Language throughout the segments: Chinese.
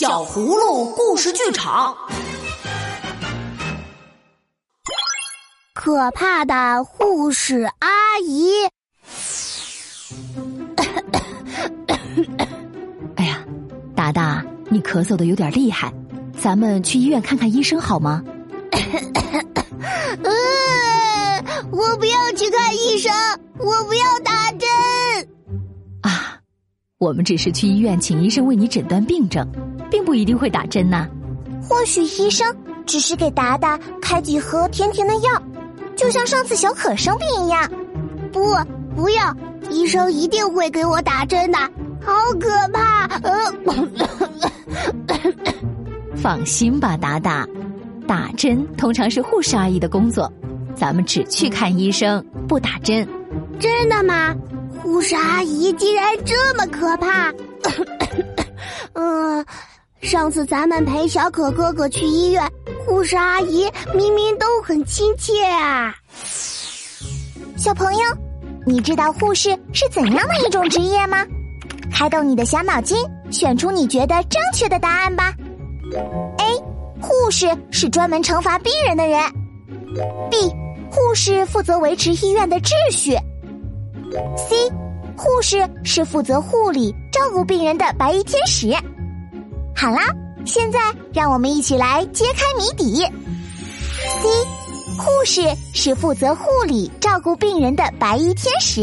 小葫芦故事剧场，可怕的护士阿姨。哎呀，达达，你咳嗽的有点厉害，咱们去医院看看医生好吗？呃，我不要去看医生，我不要打针。啊，我们只是去医院请医生为你诊断病症。并不一定会打针呐，或许医生只是给达达开几盒甜甜的药，就像上次小可生病一样。不，不要，医生一定会给我打针的，好可怕！呃，放心吧，达达，打针通常是护士阿姨的工作，咱们只去看医生，不打针。真的吗？护士阿姨竟然这么可怕？嗯。上次咱们陪小可哥哥去医院，护士阿姨明明都很亲切啊。小朋友，你知道护士是怎样的一种职业吗？开动你的小脑筋，选出你觉得正确的答案吧。A，护士是专门惩罚病人的人。B，护士负责维持医院的秩序。C，护士是负责护理照顾病人的白衣天使。好啦，现在让我们一起来揭开谜底。C，护士是负责护理、照顾病人的白衣天使。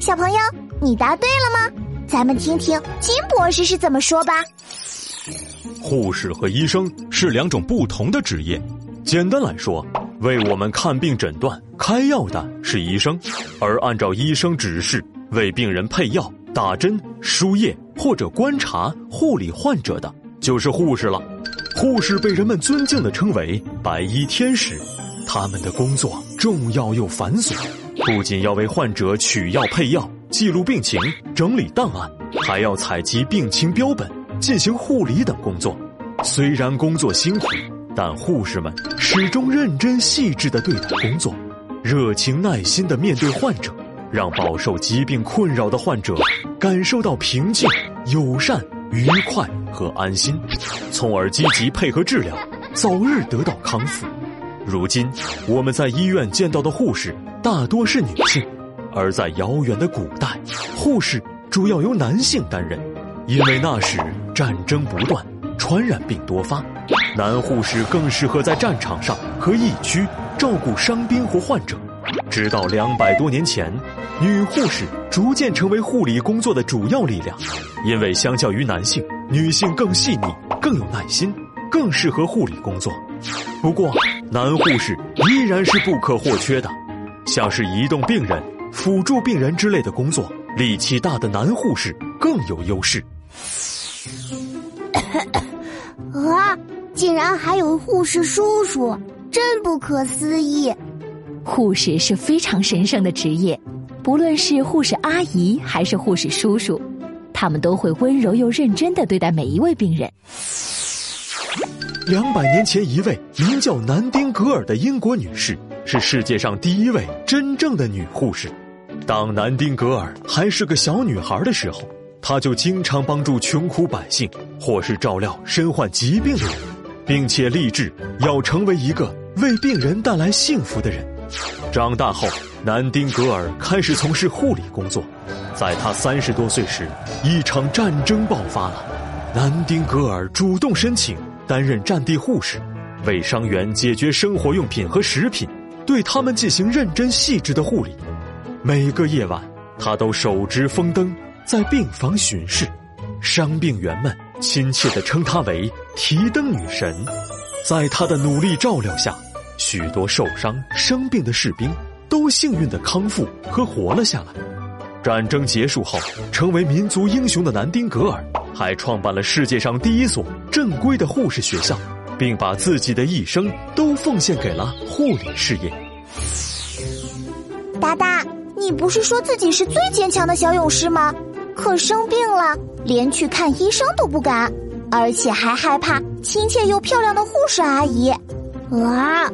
小朋友，你答对了吗？咱们听听金博士是怎么说吧。护士和医生是两种不同的职业。简单来说，为我们看病诊断、开药的是医生，而按照医生指示为病人配药。打针、输液或者观察、护理患者的，就是护士了。护士被人们尊敬的称为“白衣天使”，他们的工作重要又繁琐，不仅要为患者取药配药、记录病情、整理档案，还要采集病情标本、进行护理等工作。虽然工作辛苦，但护士们始终认真细致地对待工作，热情耐心地面对患者。让饱受疾病困扰的患者感受到平静、友善、愉快和安心，从而积极配合治疗，早日得到康复。如今，我们在医院见到的护士大多是女性，而在遥远的古代，护士主要由男性担任，因为那时战争不断，传染病多发，男护士更适合在战场上和疫区照顾伤兵或患者。直到两百多年前。女护士逐渐成为护理工作的主要力量，因为相较于男性，女性更细腻、更有耐心，更适合护理工作。不过，男护士依然是不可或缺的，像是移动病人、辅助病人之类的工作，力气大的男护士更有优势。啊，竟然还有护士叔叔，真不可思议！护士是非常神圣的职业。不论是护士阿姨还是护士叔叔，他们都会温柔又认真的对待每一位病人。两百年前，一位名叫南丁格尔的英国女士是世界上第一位真正的女护士。当南丁格尔还是个小女孩的时候，她就经常帮助穷苦百姓，或是照料身患疾病的人，并且立志要成为一个为病人带来幸福的人。长大后。南丁格尔开始从事护理工作，在他三十多岁时，一场战争爆发了。南丁格尔主动申请担任战地护士，为伤员解决生活用品和食品，对他们进行认真细致的护理。每个夜晚，他都手执风灯在病房巡视，伤病员们亲切地称他为“提灯女神”。在他的努力照料下，许多受伤生病的士兵。都幸运的康复和活了下来。战争结束后，成为民族英雄的南丁格尔，还创办了世界上第一所正规的护士学校，并把自己的一生都奉献给了护理事业。达达，你不是说自己是最坚强的小勇士吗？可生病了，连去看医生都不敢，而且还害怕亲切又漂亮的护士阿姨。啊！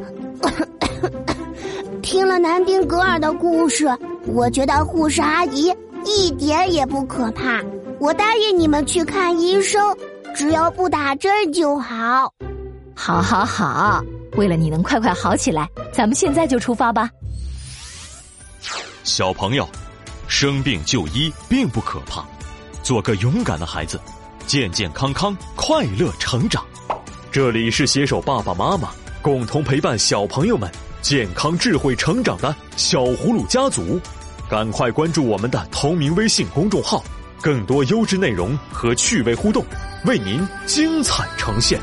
听了南丁格尔的故事，我觉得护士阿姨一点也不可怕。我答应你们去看医生，只要不打针就好。好，好，好！为了你能快快好起来，咱们现在就出发吧。小朋友，生病就医并不可怕，做个勇敢的孩子，健健康康，快乐成长。这里是携手爸爸妈妈，共同陪伴小朋友们健康智慧成长的小葫芦家族。赶快关注我们的同名微信公众号，更多优质内容和趣味互动，为您精彩呈现。